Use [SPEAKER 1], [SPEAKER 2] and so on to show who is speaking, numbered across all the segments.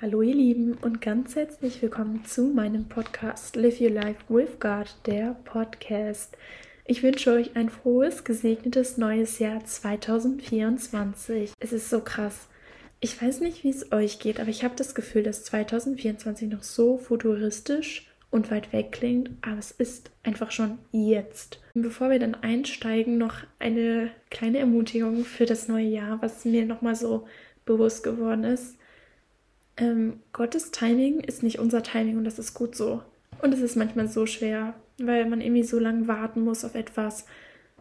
[SPEAKER 1] Hallo ihr Lieben und ganz herzlich willkommen zu meinem Podcast Live Your Life with God, der Podcast. Ich wünsche euch ein frohes, gesegnetes neues Jahr 2024. Es ist so krass. Ich weiß nicht, wie es euch geht, aber ich habe das Gefühl, dass 2024 noch so futuristisch und weit weg klingt, aber es ist einfach schon jetzt. Und bevor wir dann einsteigen, noch eine kleine Ermutigung für das neue Jahr, was mir nochmal so bewusst geworden ist. Ähm, Gottes Timing ist nicht unser Timing und das ist gut so. Und es ist manchmal so schwer, weil man irgendwie so lange warten muss auf etwas.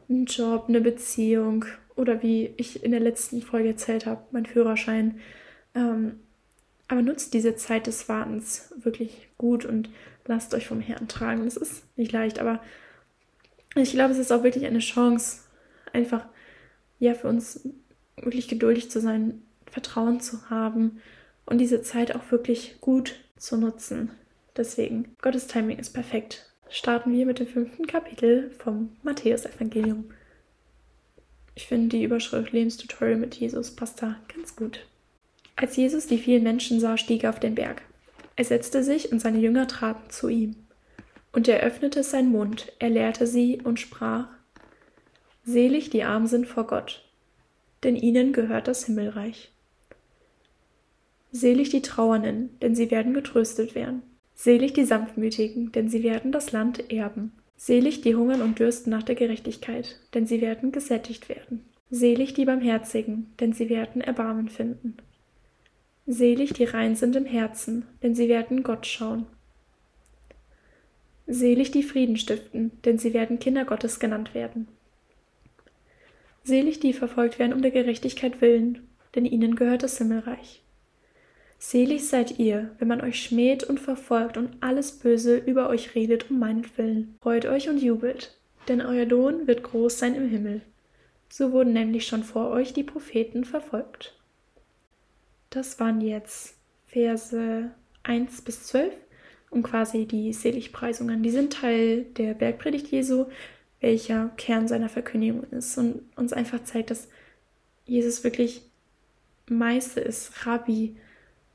[SPEAKER 1] Ein Job, eine Beziehung oder wie ich in der letzten Folge erzählt habe, mein Führerschein. Ähm, aber nutzt diese Zeit des Wartens wirklich gut und lasst euch vom Herrn tragen. Es ist nicht leicht, aber ich glaube, es ist auch wirklich eine Chance, einfach ja für uns wirklich geduldig zu sein, Vertrauen zu haben und diese Zeit auch wirklich gut zu nutzen. Deswegen, Gottes Timing ist perfekt. Starten wir mit dem fünften Kapitel vom Matthäus-Evangelium. Ich finde die Überschrift Lebenstutorial mit Jesus passt da ganz gut. Als Jesus die vielen Menschen sah, stieg er auf den Berg. Er setzte sich und seine Jünger traten zu ihm. Und er öffnete seinen Mund, er lehrte sie und sprach: Selig die Armen sind vor Gott, denn ihnen gehört das Himmelreich. Selig die Trauernden, denn sie werden getröstet werden. Selig die Sanftmütigen, denn sie werden das Land erben. Selig die hungern und dürsten nach der Gerechtigkeit, denn sie werden gesättigt werden. Selig die Barmherzigen, denn sie werden Erbarmen finden. Selig die rein sind im Herzen, denn sie werden Gott schauen. Selig die Frieden stiften, denn sie werden Kinder Gottes genannt werden. Selig die verfolgt werden um der Gerechtigkeit willen, denn ihnen gehört das Himmelreich. Selig seid ihr, wenn man euch schmäht und verfolgt und alles Böse über euch redet um meinetwillen. Freut euch und jubelt, denn euer Lohn wird groß sein im Himmel. So wurden nämlich schon vor euch die Propheten verfolgt. Das waren jetzt Verse 1 bis 12 und quasi die Seligpreisungen. Die sind Teil der Bergpredigt Jesu, welcher Kern seiner Verkündigung ist und uns einfach zeigt, dass Jesus wirklich Meister ist, Rabbi,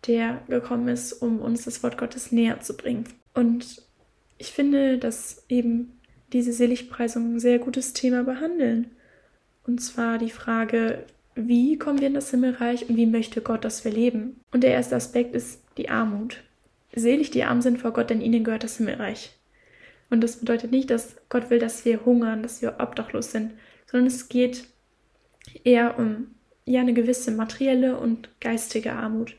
[SPEAKER 1] der gekommen ist, um uns das Wort Gottes näher zu bringen. Und ich finde, dass eben diese Seligpreisungen ein sehr gutes Thema behandeln. Und zwar die Frage, wie kommen wir in das Himmelreich und wie möchte Gott, dass wir leben? Und der erste Aspekt ist die Armut. Selig die Armen sind vor Gott, denn ihnen gehört das Himmelreich. Und das bedeutet nicht, dass Gott will, dass wir hungern, dass wir obdachlos sind, sondern es geht eher um ja eine gewisse materielle und geistige Armut.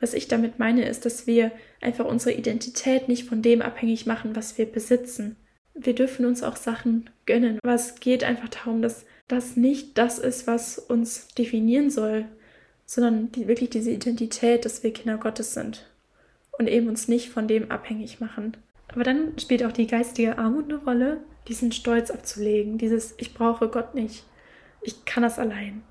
[SPEAKER 1] Was ich damit meine, ist, dass wir einfach unsere Identität nicht von dem abhängig machen, was wir besitzen. Wir dürfen uns auch Sachen gönnen. Aber es geht einfach darum, dass das nicht das ist, was uns definieren soll, sondern die, wirklich diese Identität, dass wir Kinder Gottes sind und eben uns nicht von dem abhängig machen. Aber dann spielt auch die geistige Armut eine Rolle, diesen Stolz abzulegen, dieses Ich brauche Gott nicht, ich kann das allein.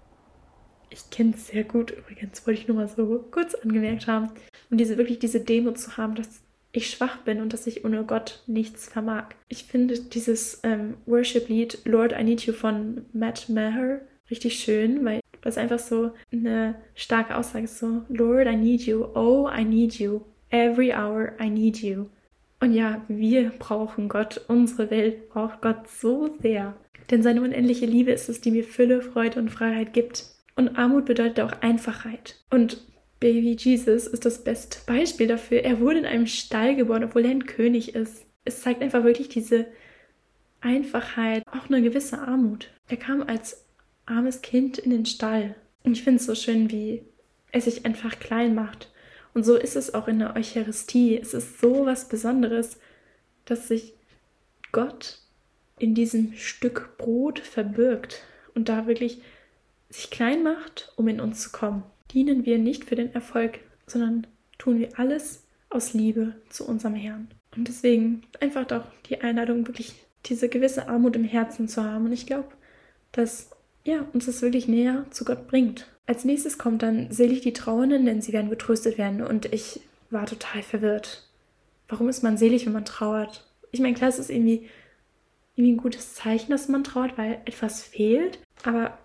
[SPEAKER 1] Ich kenne es sehr gut übrigens, wollte ich nur mal so kurz angemerkt haben. Und diese wirklich diese Demo zu haben, dass ich schwach bin und dass ich ohne Gott nichts vermag. Ich finde dieses ähm, Worship-Lied Lord I Need You von Matt Maher richtig schön, weil das einfach so eine starke Aussage ist. So, Lord I need you, oh I need you, every hour I need you. Und ja, wir brauchen Gott, unsere Welt braucht Gott so sehr. Denn seine unendliche Liebe ist es, die mir Fülle, Freude und Freiheit gibt. Und Armut bedeutet auch Einfachheit. Und Baby Jesus ist das beste Beispiel dafür. Er wurde in einem Stall geboren, obwohl er ein König ist. Es zeigt einfach wirklich diese Einfachheit, auch eine gewisse Armut. Er kam als armes Kind in den Stall. Und ich finde es so schön, wie er sich einfach klein macht. Und so ist es auch in der Eucharistie. Es ist so was Besonderes, dass sich Gott in diesem Stück Brot verbirgt und da wirklich sich klein macht, um in uns zu kommen. Dienen wir nicht für den Erfolg, sondern tun wir alles aus Liebe zu unserem Herrn. Und deswegen einfach doch die Einladung, wirklich diese gewisse Armut im Herzen zu haben. Und ich glaube, dass ja, uns das wirklich näher zu Gott bringt. Als nächstes kommt dann selig die Trauernden, denn sie werden getröstet werden. Und ich war total verwirrt. Warum ist man selig, wenn man trauert? Ich meine, klar, es ist irgendwie, irgendwie ein gutes Zeichen, dass man traut, weil etwas fehlt. Aber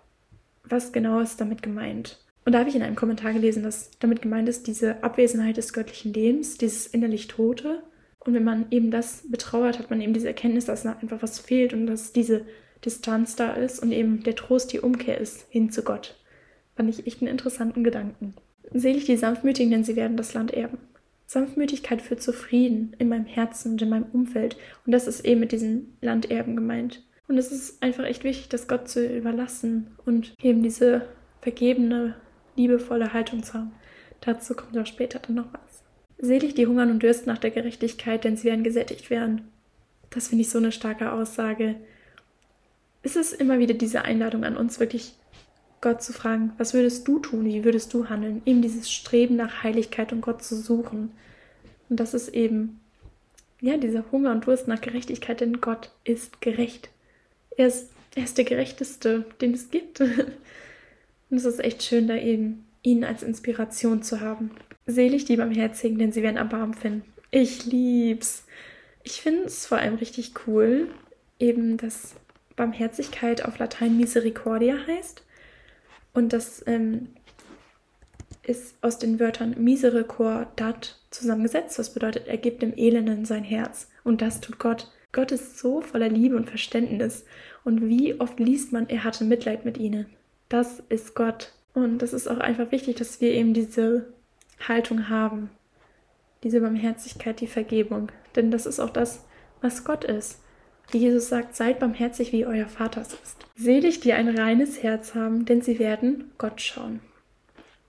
[SPEAKER 1] was genau ist damit gemeint? Und da habe ich in einem Kommentar gelesen, dass damit gemeint ist, diese Abwesenheit des göttlichen Lebens, dieses innerlich Tote. Und wenn man eben das betrauert, hat man eben diese Erkenntnis, dass da einfach was fehlt und dass diese Distanz da ist und eben der Trost die Umkehr ist hin zu Gott. Fand ich echt einen interessanten Gedanken. Selig die Sanftmütigen, denn sie werden das Land erben. Sanftmütigkeit führt zu Frieden in meinem Herzen und in meinem Umfeld. Und das ist eben mit diesen Landerben gemeint. Und es ist einfach echt wichtig, das Gott zu überlassen und eben diese vergebene, liebevolle Haltung zu haben. Dazu kommt auch später dann noch was. Selig die hungern und dürsten nach der Gerechtigkeit, denn sie werden gesättigt werden. Das finde ich so eine starke Aussage. Es ist immer wieder diese Einladung an uns, wirklich Gott zu fragen, was würdest du tun, wie würdest du handeln? Eben dieses Streben nach Heiligkeit und Gott zu suchen. Und das ist eben, ja, dieser Hunger und Durst nach Gerechtigkeit, denn Gott ist gerecht. Er ist, er ist der Gerechteste, den es gibt. Und es ist echt schön, da eben ihn als Inspiration zu haben. Selig die Barmherzigen, denn sie werden Erbarmen finden. Ich lieb's. Ich finde es vor allem richtig cool, eben, dass Barmherzigkeit auf Latein Misericordia heißt. Und das ähm, ist aus den Wörtern misericordat zusammengesetzt. Das bedeutet, er gibt dem Elenden sein Herz. Und das tut Gott. Gott ist so voller Liebe und Verständnis. Und wie oft liest man, er hatte Mitleid mit ihnen. Das ist Gott. Und das ist auch einfach wichtig, dass wir eben diese Haltung haben. Diese Barmherzigkeit, die Vergebung. Denn das ist auch das, was Gott ist. Wie Jesus sagt, seid barmherzig, wie euer Vater ist. Selig, die ein reines Herz haben, denn sie werden Gott schauen.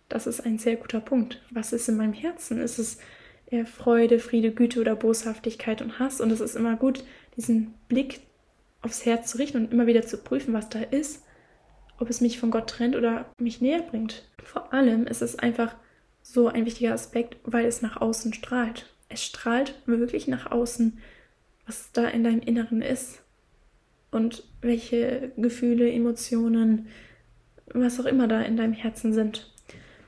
[SPEAKER 1] Das ist ein sehr guter Punkt. Was ist in meinem Herzen? Ist es eher Freude, Friede, Güte oder Boshaftigkeit und Hass? Und es ist immer gut, diesen Blick aufs Herz zu richten und immer wieder zu prüfen, was da ist, ob es mich von Gott trennt oder mich näher bringt. Vor allem ist es einfach so ein wichtiger Aspekt, weil es nach außen strahlt. Es strahlt wirklich nach außen was da in deinem Inneren ist und welche Gefühle, Emotionen, was auch immer da in deinem Herzen sind.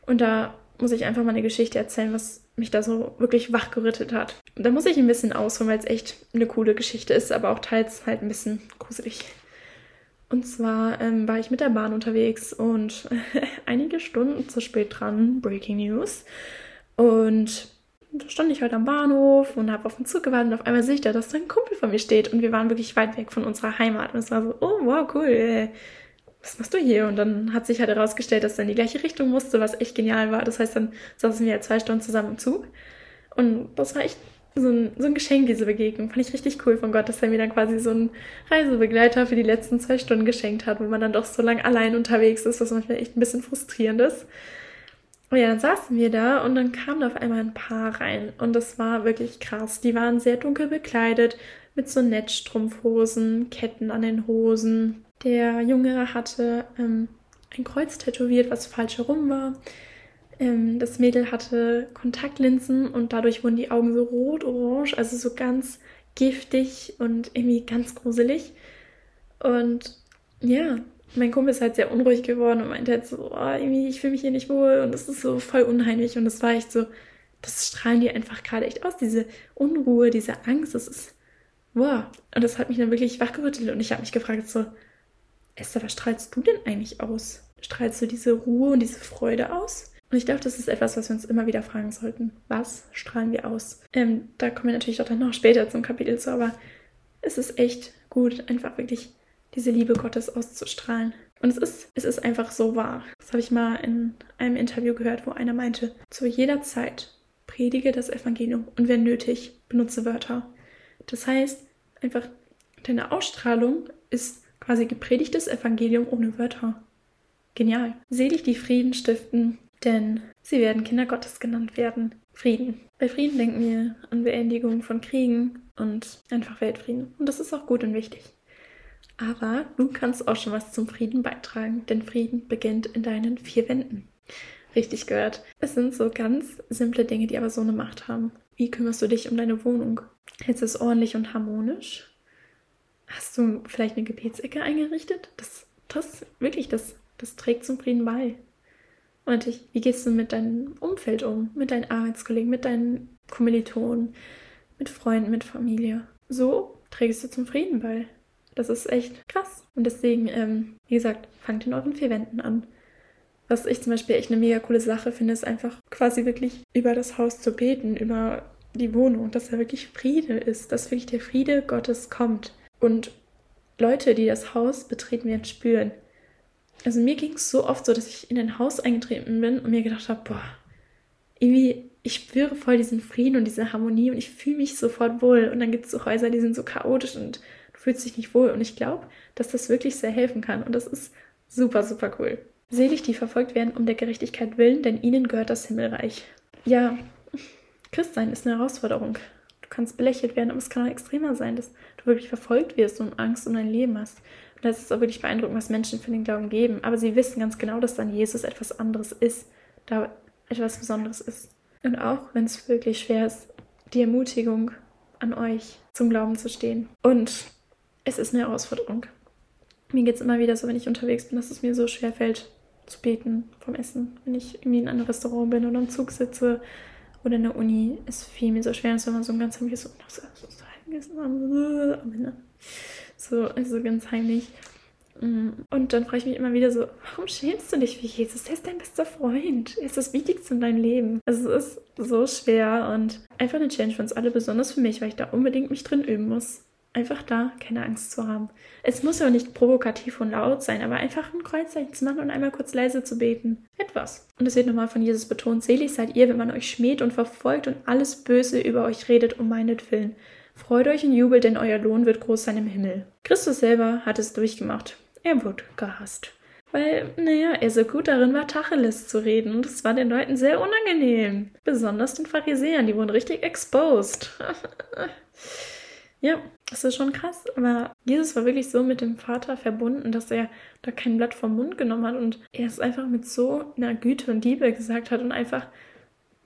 [SPEAKER 1] Und da muss ich einfach mal eine Geschichte erzählen, was mich da so wirklich wachgerüttelt hat. Da muss ich ein bisschen ausholen, weil es echt eine coole Geschichte ist, aber auch teils halt ein bisschen gruselig. Und zwar ähm, war ich mit der Bahn unterwegs und einige Stunden zu spät dran, Breaking News. Und da stand ich halt am Bahnhof und habe auf den Zug gewartet und auf einmal sehe ich da, dass da ein Kumpel von mir steht und wir waren wirklich weit weg von unserer Heimat. Und es war so, oh wow, cool, was machst du hier? Und dann hat sich halt herausgestellt, dass er in die gleiche Richtung musste, was echt genial war. Das heißt, dann saßen wir halt zwei Stunden zusammen im Zug. Und das war echt so ein, so ein Geschenk, diese Begegnung. Fand ich richtig cool von Gott, dass er mir dann quasi so einen Reisebegleiter für die letzten zwei Stunden geschenkt hat, wo man dann doch so lange allein unterwegs ist, was manchmal echt ein bisschen frustrierend ist. Und ja, dann saßen wir da und dann kam da auf einmal ein Paar rein. Und das war wirklich krass. Die waren sehr dunkel bekleidet, mit so Netzstrumpfhosen, Ketten an den Hosen. Der Junge hatte ähm, ein Kreuz tätowiert, was falsch herum war. Ähm, das Mädel hatte Kontaktlinsen und dadurch wurden die Augen so rot-orange, also so ganz giftig und irgendwie ganz gruselig. Und ja, mein Kumpel ist halt sehr unruhig geworden und meinte halt so, oh, irgendwie, ich fühle mich hier nicht wohl und es ist so voll unheimlich und das war echt so, das strahlen die einfach gerade echt aus, diese Unruhe, diese Angst, das ist, wow. Und das hat mich dann wirklich wachgerüttelt und ich habe mich gefragt so, Esther, was strahlst du denn eigentlich aus? Strahlst du diese Ruhe und diese Freude aus? Und ich glaube, das ist etwas, was wir uns immer wieder fragen sollten. Was strahlen wir aus? Ähm, da kommen wir natürlich auch dann noch später zum Kapitel zu, aber es ist echt gut, einfach wirklich diese Liebe Gottes auszustrahlen. Und es ist, es ist einfach so wahr. Das habe ich mal in einem Interview gehört, wo einer meinte, zu jeder Zeit predige das Evangelium und wenn nötig, benutze Wörter. Das heißt, einfach deine Ausstrahlung ist quasi gepredigtes Evangelium ohne Wörter. Genial. Selig die Frieden stiften, denn sie werden Kinder Gottes genannt werden. Frieden. Bei Frieden denken wir an Beendigung von Kriegen und einfach Weltfrieden. Und das ist auch gut und wichtig. Aber du kannst auch schon was zum Frieden beitragen, denn Frieden beginnt in deinen vier Wänden. Richtig gehört. Es sind so ganz simple Dinge, die aber so eine Macht haben. Wie kümmerst du dich um deine Wohnung? Hältst du es ordentlich und harmonisch? Hast du vielleicht eine Gebetsecke eingerichtet? Das, das, wirklich, das, das trägt zum Frieden bei. Und ich, wie gehst du mit deinem Umfeld um? Mit deinen Arbeitskollegen, mit deinen Kommilitonen, mit Freunden, mit Familie? So trägst du zum Frieden bei. Das ist echt krass. Und deswegen, ähm, wie gesagt, fangt in euren vier Wänden an. Was ich zum Beispiel echt eine mega coole Sache finde, ist einfach quasi wirklich über das Haus zu beten, über die Wohnung, dass da wirklich Friede ist, dass wirklich der Friede Gottes kommt. Und Leute, die das Haus betreten werden, spüren. Also mir ging es so oft so, dass ich in ein Haus eingetreten bin und mir gedacht habe, boah, irgendwie, ich spüre voll diesen Frieden und diese Harmonie und ich fühle mich sofort wohl. Und dann gibt es so Häuser, die sind so chaotisch und du fühlst dich nicht wohl. Und ich glaube, dass das wirklich sehr helfen kann. Und das ist super, super cool. Selig, die verfolgt werden um der Gerechtigkeit willen, denn ihnen gehört das Himmelreich. Ja, Christsein ist eine Herausforderung. Du kannst belächelt werden, aber es kann auch extremer sein, dass du wirklich verfolgt wirst und Angst um dein Leben hast. Und das ist auch wirklich beeindruckend, was Menschen für den Glauben geben. Aber sie wissen ganz genau, dass dann Jesus etwas anderes ist, da etwas Besonderes ist. Und auch wenn es wirklich schwer ist, die Ermutigung an euch zum Glauben zu stehen. Und es ist eine Herausforderung. Mir geht es immer wieder so, wenn ich unterwegs bin, dass es mir so schwer fällt, zu beten vom Essen. Wenn ich irgendwie in einem Restaurant bin oder im Zug sitze oder in der Uni, es fiel mir so schwer, als wenn man so ein ganz heimliches so, so, so, so, also ganz heimlich. Mm. Und dann frage ich mich immer wieder so, warum schämst du dich für Jesus? Er ist dein bester Freund. Er ist das Wichtigste in deinem Leben. Also es ist so schwer und einfach eine Challenge für uns alle, besonders für mich, weil ich da unbedingt mich drin üben muss einfach da keine Angst zu haben. Es muss ja nicht provokativ und laut sein, aber einfach ein Kreuzzeichen zu machen und einmal kurz leise zu beten. Etwas. Und es wird nochmal von Jesus betont, selig seid ihr, wenn man euch schmäht und verfolgt und alles Böse über euch redet um meinetwillen. Freut euch und jubelt, denn euer Lohn wird groß sein im Himmel. Christus selber hat es durchgemacht. Er wurde gehasst. Weil, naja, er so gut darin war, Tacheles zu reden. Und es war den Leuten sehr unangenehm. Besonders den Pharisäern, die wurden richtig exposed. Ja, das ist schon krass. Aber Jesus war wirklich so mit dem Vater verbunden, dass er da kein Blatt vom Mund genommen hat und er es einfach mit so einer Güte und Liebe gesagt hat und einfach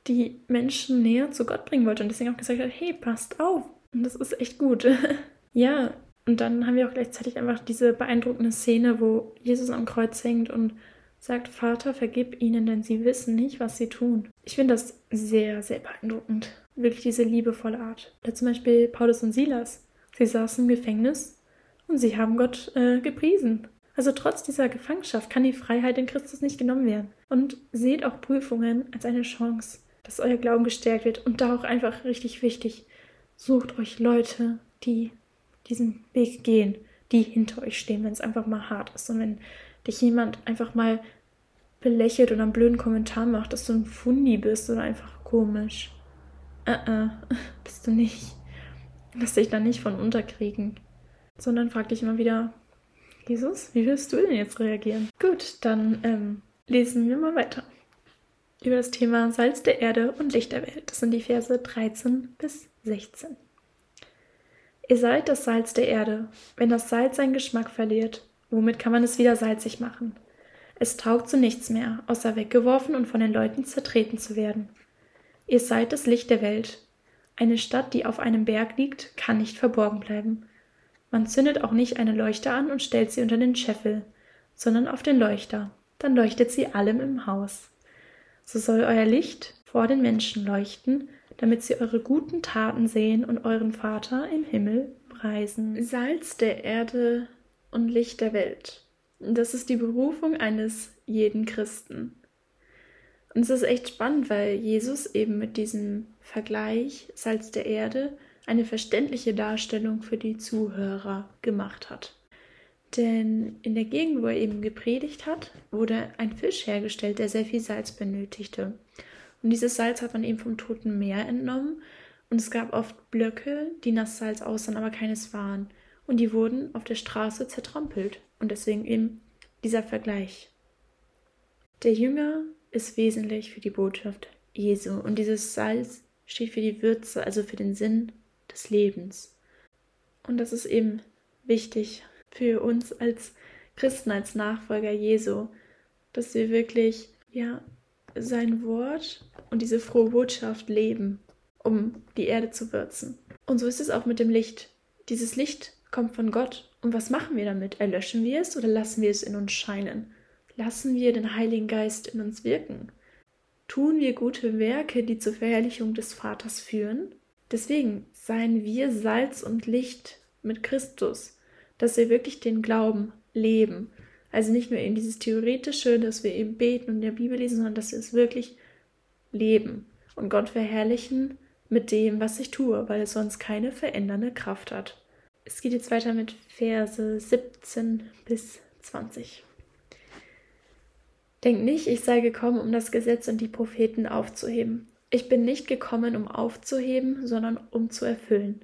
[SPEAKER 1] die Menschen näher zu Gott bringen wollte und deswegen auch gesagt hat, hey, passt auf. Und das ist echt gut. ja, und dann haben wir auch gleichzeitig einfach diese beeindruckende Szene, wo Jesus am Kreuz hängt und sagt, Vater, vergib ihnen, denn sie wissen nicht, was sie tun. Ich finde das sehr, sehr beeindruckend wirklich diese liebevolle Art. Da zum Beispiel Paulus und Silas. Sie saßen im Gefängnis und sie haben Gott äh, gepriesen. Also trotz dieser Gefangenschaft kann die Freiheit in Christus nicht genommen werden. Und seht auch Prüfungen als eine Chance, dass euer Glauben gestärkt wird. Und da auch einfach richtig wichtig, sucht euch Leute, die diesen Weg gehen, die hinter euch stehen, wenn es einfach mal hart ist. Und wenn dich jemand einfach mal belächelt oder einen blöden Kommentar macht, dass du ein Fundi bist oder einfach komisch uh -uh, bist du nicht. Lass dich da nicht von unterkriegen. Sondern frag dich immer wieder, Jesus, wie willst du denn jetzt reagieren? Gut, dann ähm, lesen wir mal weiter. Über das Thema Salz der Erde und Licht der Welt. Das sind die Verse 13 bis 16. Ihr seid das Salz der Erde. Wenn das Salz seinen Geschmack verliert, womit kann man es wieder salzig machen? Es taugt zu nichts mehr, außer weggeworfen und von den Leuten zertreten zu werden. Ihr seid das Licht der Welt. Eine Stadt, die auf einem Berg liegt, kann nicht verborgen bleiben. Man zündet auch nicht eine Leuchte an und stellt sie unter den Scheffel, sondern auf den Leuchter. Dann leuchtet sie allem im Haus. So soll euer Licht vor den Menschen leuchten, damit sie eure guten Taten sehen und euren Vater im Himmel preisen. Salz der Erde und Licht der Welt. Das ist die Berufung eines jeden Christen. Und es ist echt spannend, weil Jesus eben mit diesem Vergleich Salz der Erde eine verständliche Darstellung für die Zuhörer gemacht hat. Denn in der Gegend, wo er eben gepredigt hat, wurde ein Fisch hergestellt, der sehr viel Salz benötigte. Und dieses Salz hat man eben vom Toten Meer entnommen. Und es gab oft Blöcke, die nach Salz aussahen, aber keines waren. Und die wurden auf der Straße zertrampelt. Und deswegen eben dieser Vergleich. Der Jünger ist wesentlich für die Botschaft Jesu. Und dieses Salz steht für die Würze, also für den Sinn des Lebens. Und das ist eben wichtig für uns als Christen, als Nachfolger Jesu, dass wir wirklich, ja, sein Wort und diese frohe Botschaft leben, um die Erde zu würzen. Und so ist es auch mit dem Licht. Dieses Licht kommt von Gott. Und was machen wir damit? Erlöschen wir es oder lassen wir es in uns scheinen? lassen wir den Heiligen Geist in uns wirken. Tun wir gute Werke, die zur Verherrlichung des Vaters führen. Deswegen seien wir Salz und Licht mit Christus, dass wir wirklich den Glauben leben. Also nicht nur eben dieses Theoretische, dass wir eben beten und in der Bibel lesen, sondern dass wir es wirklich leben und Gott verherrlichen mit dem, was ich tue, weil es sonst keine verändernde Kraft hat. Es geht jetzt weiter mit Verse 17 bis 20. Denkt nicht, ich sei gekommen, um das Gesetz und die Propheten aufzuheben. Ich bin nicht gekommen, um aufzuheben, sondern um zu erfüllen.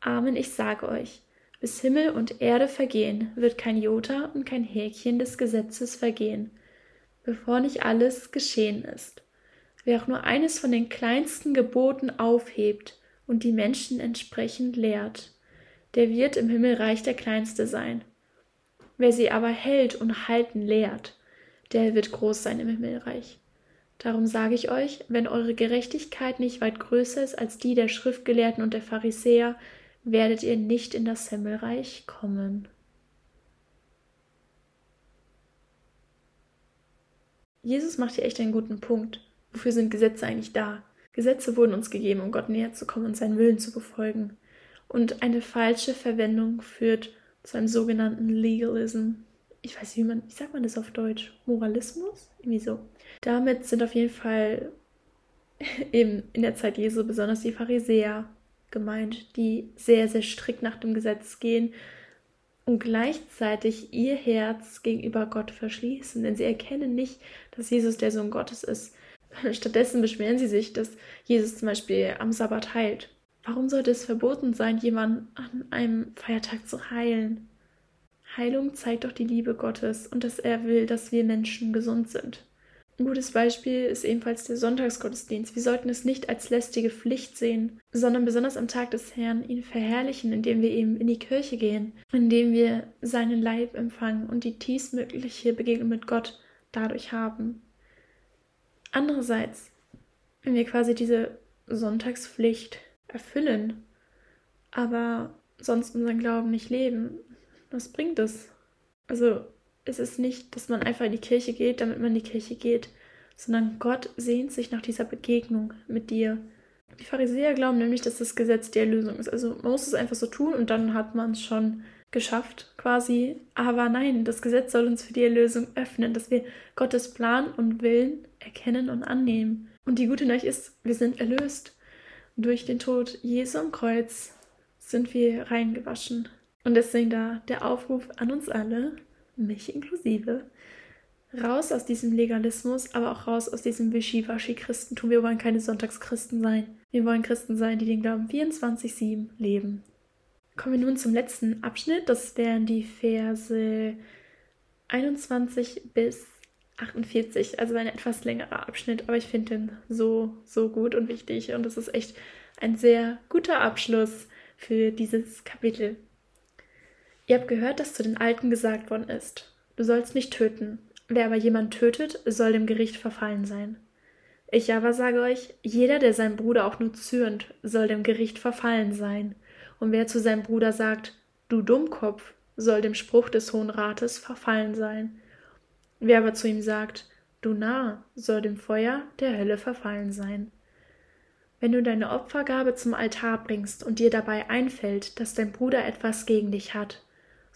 [SPEAKER 1] Amen, ich sage euch, bis Himmel und Erde vergehen, wird kein Jota und kein Häkchen des Gesetzes vergehen, bevor nicht alles geschehen ist. Wer auch nur eines von den kleinsten Geboten aufhebt und die Menschen entsprechend lehrt, der wird im Himmelreich der Kleinste sein. Wer sie aber hält und halten lehrt, der wird groß sein im Himmelreich. Darum sage ich euch, wenn eure Gerechtigkeit nicht weit größer ist als die der Schriftgelehrten und der Pharisäer, werdet ihr nicht in das Himmelreich kommen. Jesus macht hier echt einen guten Punkt. Wofür sind Gesetze eigentlich da? Gesetze wurden uns gegeben, um Gott näher zu kommen und seinen Willen zu befolgen. Und eine falsche Verwendung führt zu einem sogenannten Legalism. Ich weiß nicht, wie man, wie sagt man das auf Deutsch? Moralismus? Irgendwie so. Damit sind auf jeden Fall eben in der Zeit Jesu besonders die Pharisäer gemeint, die sehr, sehr strikt nach dem Gesetz gehen und gleichzeitig ihr Herz gegenüber Gott verschließen, denn sie erkennen nicht, dass Jesus der Sohn Gottes ist. Stattdessen beschweren sie sich, dass Jesus zum Beispiel am Sabbat heilt. Warum sollte es verboten sein, jemanden an einem Feiertag zu heilen? Heilung zeigt doch die Liebe Gottes und dass er will, dass wir Menschen gesund sind. Ein gutes Beispiel ist ebenfalls der Sonntagsgottesdienst. Wir sollten es nicht als lästige Pflicht sehen, sondern besonders am Tag des Herrn ihn verherrlichen, indem wir eben in die Kirche gehen, indem wir seinen Leib empfangen und die tiefstmögliche Begegnung mit Gott dadurch haben. Andererseits, wenn wir quasi diese Sonntagspflicht erfüllen, aber sonst unseren Glauben nicht leben, was bringt es? Also es ist nicht, dass man einfach in die Kirche geht, damit man in die Kirche geht, sondern Gott sehnt sich nach dieser Begegnung mit dir. Die Pharisäer glauben nämlich, dass das Gesetz die Erlösung ist. Also man muss es einfach so tun und dann hat man es schon geschafft quasi. Aber nein, das Gesetz soll uns für die Erlösung öffnen, dass wir Gottes Plan und Willen erkennen und annehmen. Und die gute Nachricht ist, wir sind erlöst. Durch den Tod Jesu am Kreuz sind wir reingewaschen. Und deswegen da der Aufruf an uns alle, mich inklusive, raus aus diesem Legalismus, aber auch raus aus diesem Wischiwaschi-Christentum. Wir wollen keine Sonntagschristen sein. Wir wollen Christen sein, die den Glauben 24-7 leben. Kommen wir nun zum letzten Abschnitt. Das wären die Verse 21 bis 48. Also ein etwas längerer Abschnitt, aber ich finde den so, so gut und wichtig. Und es ist echt ein sehr guter Abschluss für dieses Kapitel. Ihr habt gehört, dass zu den Alten gesagt worden ist, du sollst nicht töten. Wer aber jemand tötet, soll dem Gericht verfallen sein. Ich aber sage euch, jeder, der seinen Bruder auch nur zürnt, soll dem Gericht verfallen sein. Und wer zu seinem Bruder sagt, du Dummkopf, soll dem Spruch des Hohen Rates verfallen sein. Wer aber zu ihm sagt, du Narr, soll dem Feuer der Hölle verfallen sein. Wenn du deine Opfergabe zum Altar bringst und dir dabei einfällt, dass dein Bruder etwas gegen dich hat,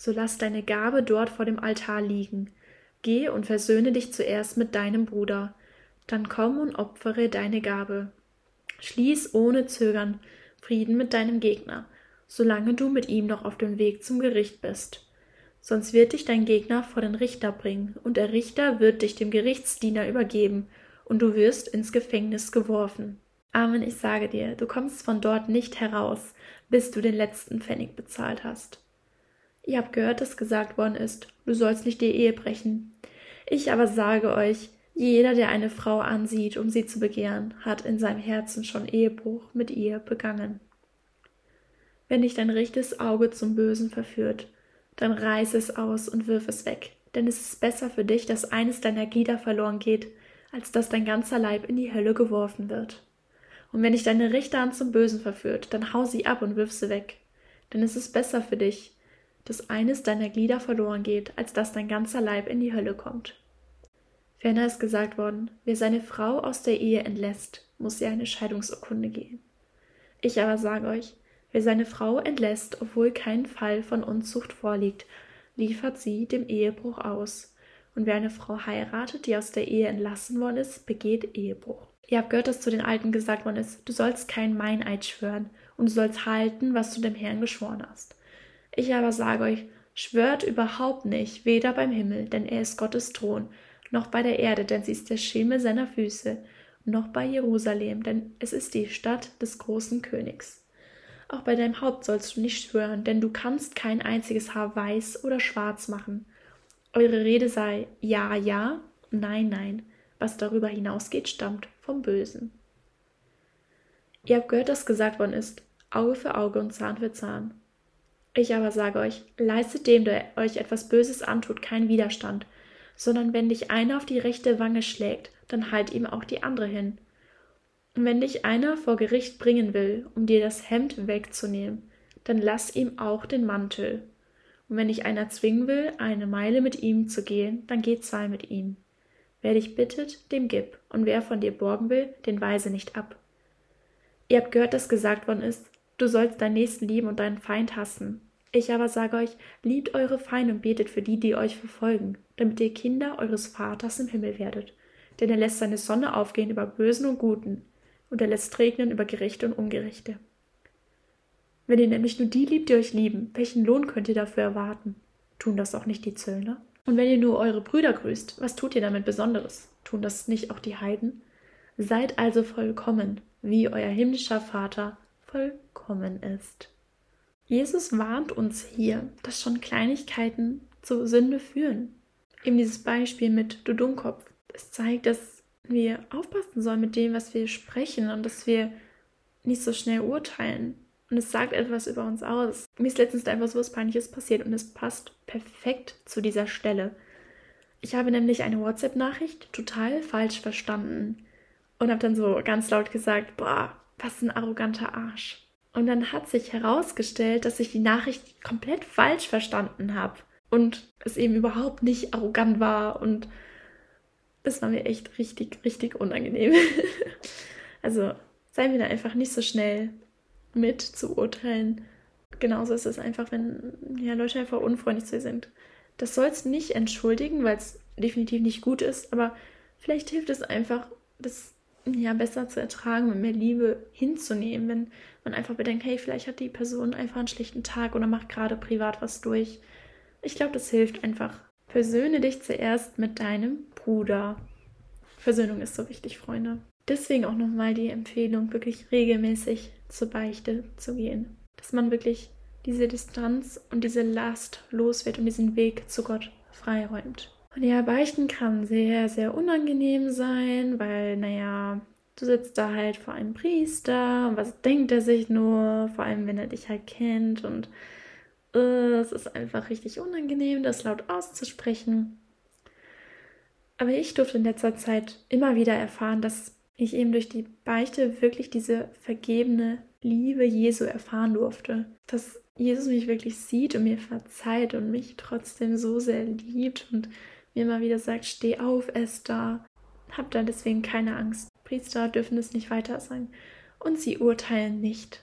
[SPEAKER 1] so lass deine Gabe dort vor dem Altar liegen. Geh und versöhne dich zuerst mit deinem Bruder, dann komm und opfere deine Gabe. Schließ ohne Zögern Frieden mit deinem Gegner, solange du mit ihm noch auf dem Weg zum Gericht bist. Sonst wird dich dein Gegner vor den Richter bringen, und der Richter wird dich dem Gerichtsdiener übergeben, und du wirst ins Gefängnis geworfen. Amen, ich sage dir, du kommst von dort nicht heraus, bis du den letzten Pfennig bezahlt hast. Ihr habt gehört, dass gesagt worden ist, du sollst nicht die Ehe brechen. Ich aber sage euch, jeder, der eine Frau ansieht, um sie zu begehren, hat in seinem Herzen schon Ehebruch mit ihr begangen. Wenn dich dein rechtes Auge zum Bösen verführt, dann reiß es aus und wirf es weg, denn es ist besser für dich, dass eines deiner Glieder verloren geht, als dass dein ganzer Leib in die Hölle geworfen wird. Und wenn dich deine rechte Hand zum Bösen verführt, dann hau sie ab und wirf sie weg, denn es ist besser für dich, dass eines deiner Glieder verloren geht, als dass dein ganzer Leib in die Hölle kommt. Ferner ist gesagt worden, wer seine Frau aus der Ehe entlässt, muss ihr eine Scheidungsurkunde geben. Ich aber sage euch, Wer seine Frau entlässt, obwohl kein Fall von Unzucht vorliegt, liefert sie dem Ehebruch aus. Und wer eine Frau heiratet, die aus der Ehe entlassen worden ist, begeht Ehebruch. Ihr habt gehört, dass zu den Alten gesagt worden ist, du sollst kein Meineid schwören und du sollst halten, was du dem Herrn geschworen hast. Ich aber sage euch, schwört überhaupt nicht, weder beim Himmel, denn er ist Gottes Thron, noch bei der Erde, denn sie ist der Schemel seiner Füße, noch bei Jerusalem, denn es ist die Stadt des großen Königs. Auch bei deinem Haupt sollst du nicht schwören, denn du kannst kein einziges Haar weiß oder schwarz machen. Eure Rede sei ja, ja, nein, nein. Was darüber hinausgeht, stammt vom Bösen. Ihr habt gehört, dass gesagt worden ist, Auge für Auge und Zahn für Zahn. Ich aber sage euch, leistet dem, der euch etwas Böses antut, keinen Widerstand, sondern wenn dich einer auf die rechte Wange schlägt, dann halt ihm auch die andere hin. Und wenn dich einer vor Gericht bringen will, um dir das Hemd wegzunehmen, dann lass ihm auch den Mantel. Und wenn dich einer zwingen will, eine Meile mit ihm zu gehen, dann geh zwei mit ihm. Wer dich bittet, dem gib, und wer von dir borgen will, den weise nicht ab. Ihr habt gehört, dass gesagt worden ist, du sollst deinen Nächsten lieben und deinen Feind hassen. Ich aber sage euch, liebt eure Feinde und betet für die, die euch verfolgen, damit ihr Kinder eures Vaters im Himmel werdet. Denn er lässt seine Sonne aufgehen über Bösen und Guten und er lässt regnen über Gerechte und Ungerechte. Wenn ihr nämlich nur die liebt, die euch lieben, welchen Lohn könnt ihr dafür erwarten? Tun das auch nicht die Zöllner? Und wenn ihr nur eure Brüder grüßt, was tut ihr damit Besonderes? Tun das nicht auch die Heiden? Seid also vollkommen, wie euer himmlischer Vater vollkommen ist. Jesus warnt uns hier, dass schon Kleinigkeiten zur Sünde führen. Eben dieses Beispiel mit du Dummkopf. Es zeigt, dass wir aufpassen sollen mit dem, was wir sprechen und dass wir nicht so schnell urteilen. Und es sagt etwas über uns aus. Mir ist letztens einfach so was Peinliches passiert und es passt perfekt zu dieser Stelle. Ich habe nämlich eine WhatsApp-Nachricht total falsch verstanden und habe dann so ganz laut gesagt, boah, was ein arroganter Arsch. Und dann hat sich herausgestellt, dass ich die Nachricht komplett falsch verstanden habe und es eben überhaupt nicht arrogant war und das war mir echt richtig, richtig unangenehm. also seien wir da einfach nicht so schnell mit zu urteilen. Genauso ist es einfach, wenn ja, Leute einfach unfreundlich zu dir sind. Das sollst du nicht entschuldigen, weil es definitiv nicht gut ist, aber vielleicht hilft es einfach, das ja besser zu ertragen, mit mehr Liebe hinzunehmen, wenn man einfach bedenkt, hey, vielleicht hat die Person einfach einen schlechten Tag oder macht gerade privat was durch. Ich glaube, das hilft einfach. Versöhne dich zuerst mit deinem Bruder. Versöhnung ist so wichtig, Freunde. Deswegen auch nochmal die Empfehlung, wirklich regelmäßig zur Beichte zu gehen. Dass man wirklich diese Distanz und diese Last los wird und diesen Weg zu Gott freiräumt. Und ja, Beichten kann sehr, sehr unangenehm sein, weil, naja, du sitzt da halt vor einem Priester und was denkt er sich nur, vor allem wenn er dich halt kennt und äh, es ist einfach richtig unangenehm, das laut auszusprechen. Aber ich durfte in letzter Zeit immer wieder erfahren, dass ich eben durch die Beichte wirklich diese vergebene Liebe Jesu erfahren durfte. Dass Jesus mich wirklich sieht und mir verzeiht und mich trotzdem so sehr liebt und mir immer wieder sagt, steh auf, Esther. Hab da deswegen keine Angst. Priester dürfen es nicht weiter sein. Und sie urteilen nicht.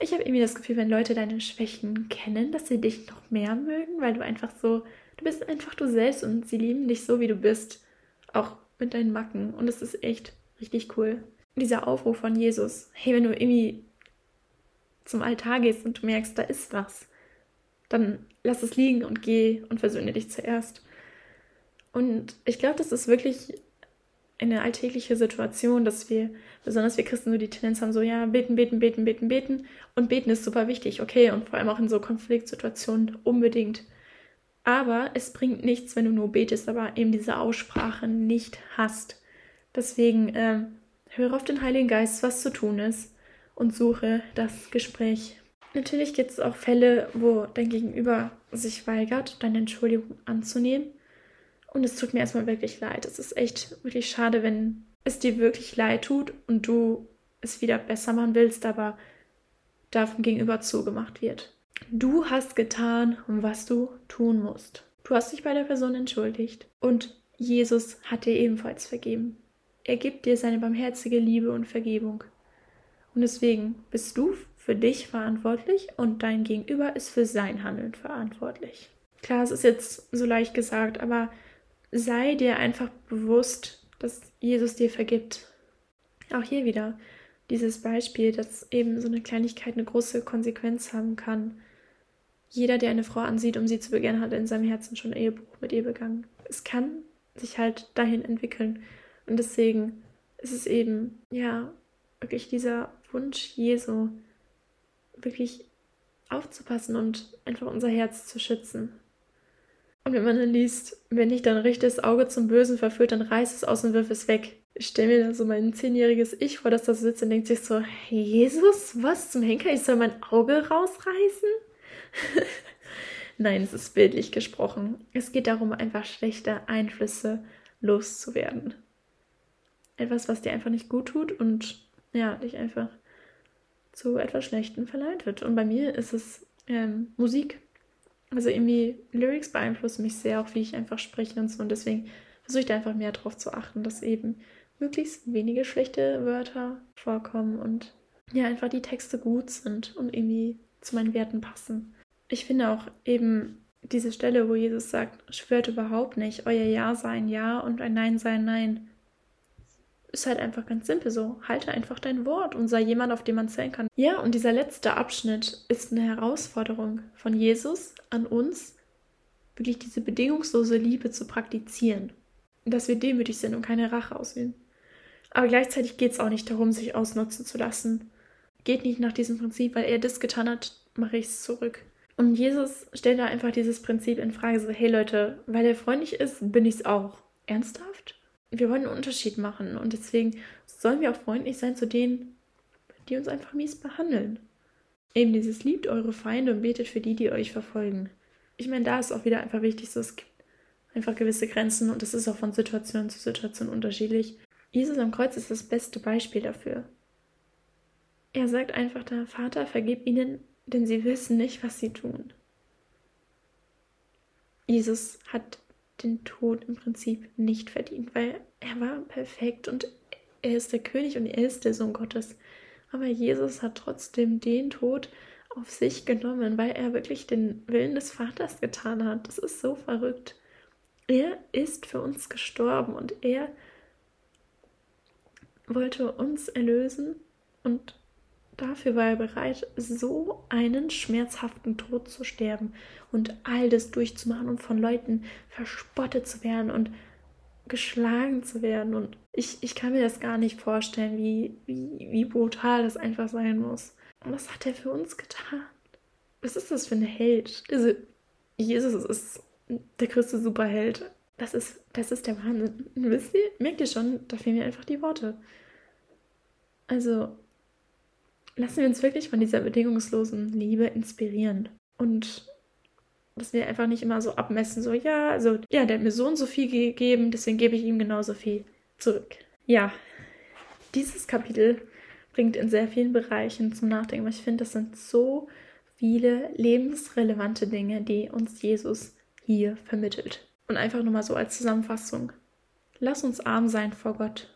[SPEAKER 1] Ich habe irgendwie das Gefühl, wenn Leute deine Schwächen kennen, dass sie dich noch mehr mögen, weil du einfach so Du bist einfach du selbst und sie lieben dich so, wie du bist. Auch mit deinen Macken. Und es ist echt richtig cool. Dieser Aufruf von Jesus. Hey, wenn du irgendwie zum Altar gehst und du merkst, da ist was, dann lass es liegen und geh und versöhne dich zuerst. Und ich glaube, das ist wirklich eine alltägliche Situation, dass wir, besonders wir Christen, so die Tendenz haben, so, ja, beten, beten, beten, beten, beten. Und beten ist super wichtig, okay. Und vor allem auch in so Konfliktsituationen unbedingt. Aber es bringt nichts, wenn du nur betest, aber eben diese Aussprache nicht hast. Deswegen äh, höre auf den Heiligen Geist, was zu tun ist und suche das Gespräch. Natürlich gibt es auch Fälle, wo dein Gegenüber sich weigert, deine Entschuldigung anzunehmen. Und es tut mir erstmal wirklich leid. Es ist echt wirklich schade, wenn es dir wirklich leid tut und du es wieder besser machen willst, aber davon gegenüber zugemacht wird. Du hast getan, was du tun musst. Du hast dich bei der Person entschuldigt und Jesus hat dir ebenfalls vergeben. Er gibt dir seine barmherzige Liebe und Vergebung. Und deswegen bist du für dich verantwortlich und dein Gegenüber ist für sein Handeln verantwortlich. Klar, es ist jetzt so leicht gesagt, aber sei dir einfach bewusst, dass Jesus dir vergibt. Auch hier wieder dieses Beispiel, dass eben so eine Kleinigkeit eine große Konsequenz haben kann. Jeder, der eine Frau ansieht, um sie zu begehren, hat in seinem Herzen schon Ehebruch mit ihr begangen. Es kann sich halt dahin entwickeln. Und deswegen ist es eben, ja, wirklich dieser Wunsch Jesu, wirklich aufzupassen und einfach unser Herz zu schützen. Und wenn man dann liest, wenn dich dein rechtes Auge zum Bösen verführt, dann reiß es aus und wirf es weg. Ich stelle mir da so mein zehnjähriges Ich vor, dass da sitzt und denkt sich so, Jesus, was zum Henker, ich soll mein Auge rausreißen? Nein, es ist bildlich gesprochen. Es geht darum, einfach schlechte Einflüsse loszuwerden. Etwas, was dir einfach nicht gut tut und ja, dich einfach zu etwas Schlechtem verleitet. Und bei mir ist es ähm, Musik. Also irgendwie Lyrics beeinflussen mich sehr, auch wie ich einfach spreche und so. Und deswegen versuche ich da einfach mehr darauf zu achten, dass eben möglichst wenige schlechte Wörter vorkommen und ja, einfach die Texte gut sind und irgendwie zu meinen Werten passen. Ich finde auch eben diese Stelle, wo Jesus sagt, schwört überhaupt nicht, euer Ja sei ein Ja und ein Nein sei ein Nein ist halt einfach ganz simpel so. Halte einfach dein Wort und sei jemand, auf den man zählen kann. Ja, und dieser letzte Abschnitt ist eine Herausforderung von Jesus an uns, wirklich diese bedingungslose Liebe zu praktizieren. Dass wir demütig sind und keine Rache auswählen. Aber gleichzeitig geht es auch nicht darum, sich ausnutzen zu lassen. Geht nicht nach diesem Prinzip, weil er das getan hat, mache ich es zurück. Und Jesus stellt da einfach dieses Prinzip in Frage, so, hey Leute, weil er freundlich ist, bin ich es auch. Ernsthaft? Wir wollen einen Unterschied machen und deswegen sollen wir auch freundlich sein zu denen, die uns einfach mies behandeln. Eben dieses liebt eure Feinde und betet für die, die euch verfolgen. Ich meine, da ist auch wieder einfach wichtig, so es gibt einfach gewisse Grenzen und das ist auch von Situation zu Situation unterschiedlich. Jesus am Kreuz ist das beste Beispiel dafür. Er sagt einfach da, Vater, vergib ihnen, denn sie wissen nicht, was sie tun. Jesus hat den Tod im Prinzip nicht verdient, weil er war perfekt und er ist der König und er ist der Sohn Gottes. Aber Jesus hat trotzdem den Tod auf sich genommen, weil er wirklich den Willen des Vaters getan hat. Das ist so verrückt. Er ist für uns gestorben und er wollte uns erlösen und Dafür war er bereit, so einen schmerzhaften Tod zu sterben und all das durchzumachen und von Leuten verspottet zu werden und geschlagen zu werden. Und ich, ich kann mir das gar nicht vorstellen, wie, wie, wie brutal das einfach sein muss. Und was hat er für uns getan? Was ist das für ein Held? Also, Jesus ist der größte Superheld. Das ist, das ist der Wahnsinn. Wisst ihr, merkt ihr schon, da fehlen mir einfach die Worte. Also, lassen wir uns wirklich von dieser bedingungslosen Liebe inspirieren. Und dass wir einfach nicht immer so abmessen, so, ja, also, ja, der hat mir so und so viel gegeben, deswegen gebe ich ihm genauso viel zurück. Ja, dieses Kapitel bringt in sehr vielen Bereichen zum Nachdenken, weil ich finde, das sind so viele lebensrelevante Dinge, die uns Jesus hier vermittelt. Und einfach nur mal so als Zusammenfassung. Lass uns arm sein vor Gott.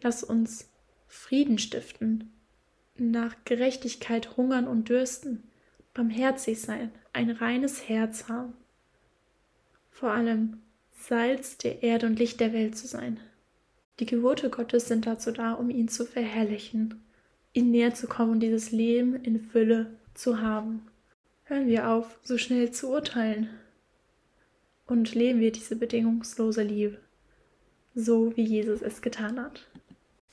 [SPEAKER 1] Lass uns Frieden stiften nach Gerechtigkeit hungern und dürsten, barmherzig sein, ein reines Herz haben. Vor allem Salz der Erde und Licht der Welt zu sein. Die Gebote Gottes sind dazu da, um ihn zu verherrlichen, ihm näher zu kommen und dieses Leben in Fülle zu haben. Hören wir auf, so schnell zu urteilen und leben wir diese bedingungslose Liebe, so wie Jesus es getan hat.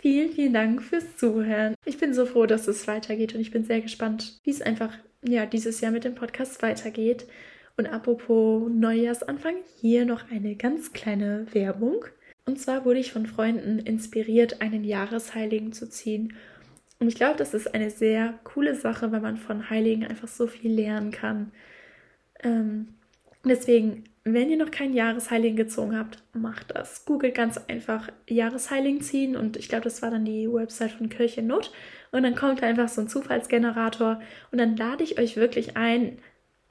[SPEAKER 1] Vielen, vielen Dank fürs Zuhören. Ich bin so froh, dass es weitergeht und ich bin sehr gespannt, wie es einfach ja, dieses Jahr mit dem Podcast weitergeht. Und apropos Neujahrsanfang, hier noch eine ganz kleine Werbung. Und zwar wurde ich von Freunden inspiriert, einen Jahresheiligen zu ziehen. Und ich glaube, das ist eine sehr coole Sache, weil man von Heiligen einfach so viel lernen kann. Ähm, deswegen wenn ihr noch keinen Jahresheiligen gezogen habt, macht das. Googelt ganz einfach Jahresheiligen ziehen und ich glaube, das war dann die Website von Kirche Not. Und dann kommt einfach so ein Zufallsgenerator und dann lade ich euch wirklich ein,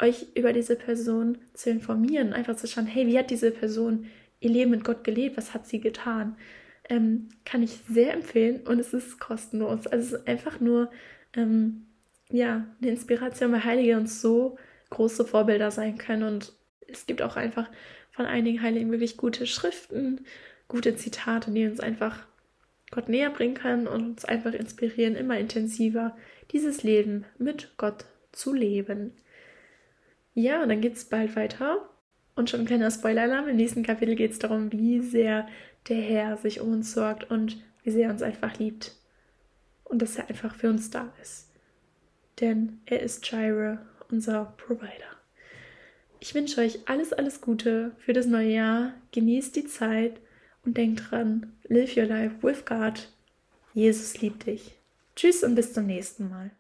[SPEAKER 1] euch über diese Person zu informieren, einfach zu schauen, hey, wie hat diese Person ihr Leben mit Gott gelebt, was hat sie getan? Ähm, kann ich sehr empfehlen und es ist kostenlos. Also es ist einfach nur ähm, ja, eine Inspiration, weil Heilige uns so große Vorbilder sein können. Und es gibt auch einfach von einigen Heiligen wirklich gute Schriften, gute Zitate, die uns einfach Gott näher bringen können und uns einfach inspirieren, immer intensiver dieses Leben mit Gott zu leben. Ja, und dann geht es bald weiter. Und schon ein kleiner Spoiler-Alarm. Im nächsten Kapitel geht es darum, wie sehr der Herr sich um uns sorgt und wie sehr er uns einfach liebt. Und dass er einfach für uns da ist. Denn er ist Jireh, unser Provider. Ich wünsche euch alles, alles Gute für das neue Jahr. Genießt die Zeit und denkt dran, live your life with God. Jesus liebt dich. Tschüss und bis zum nächsten Mal.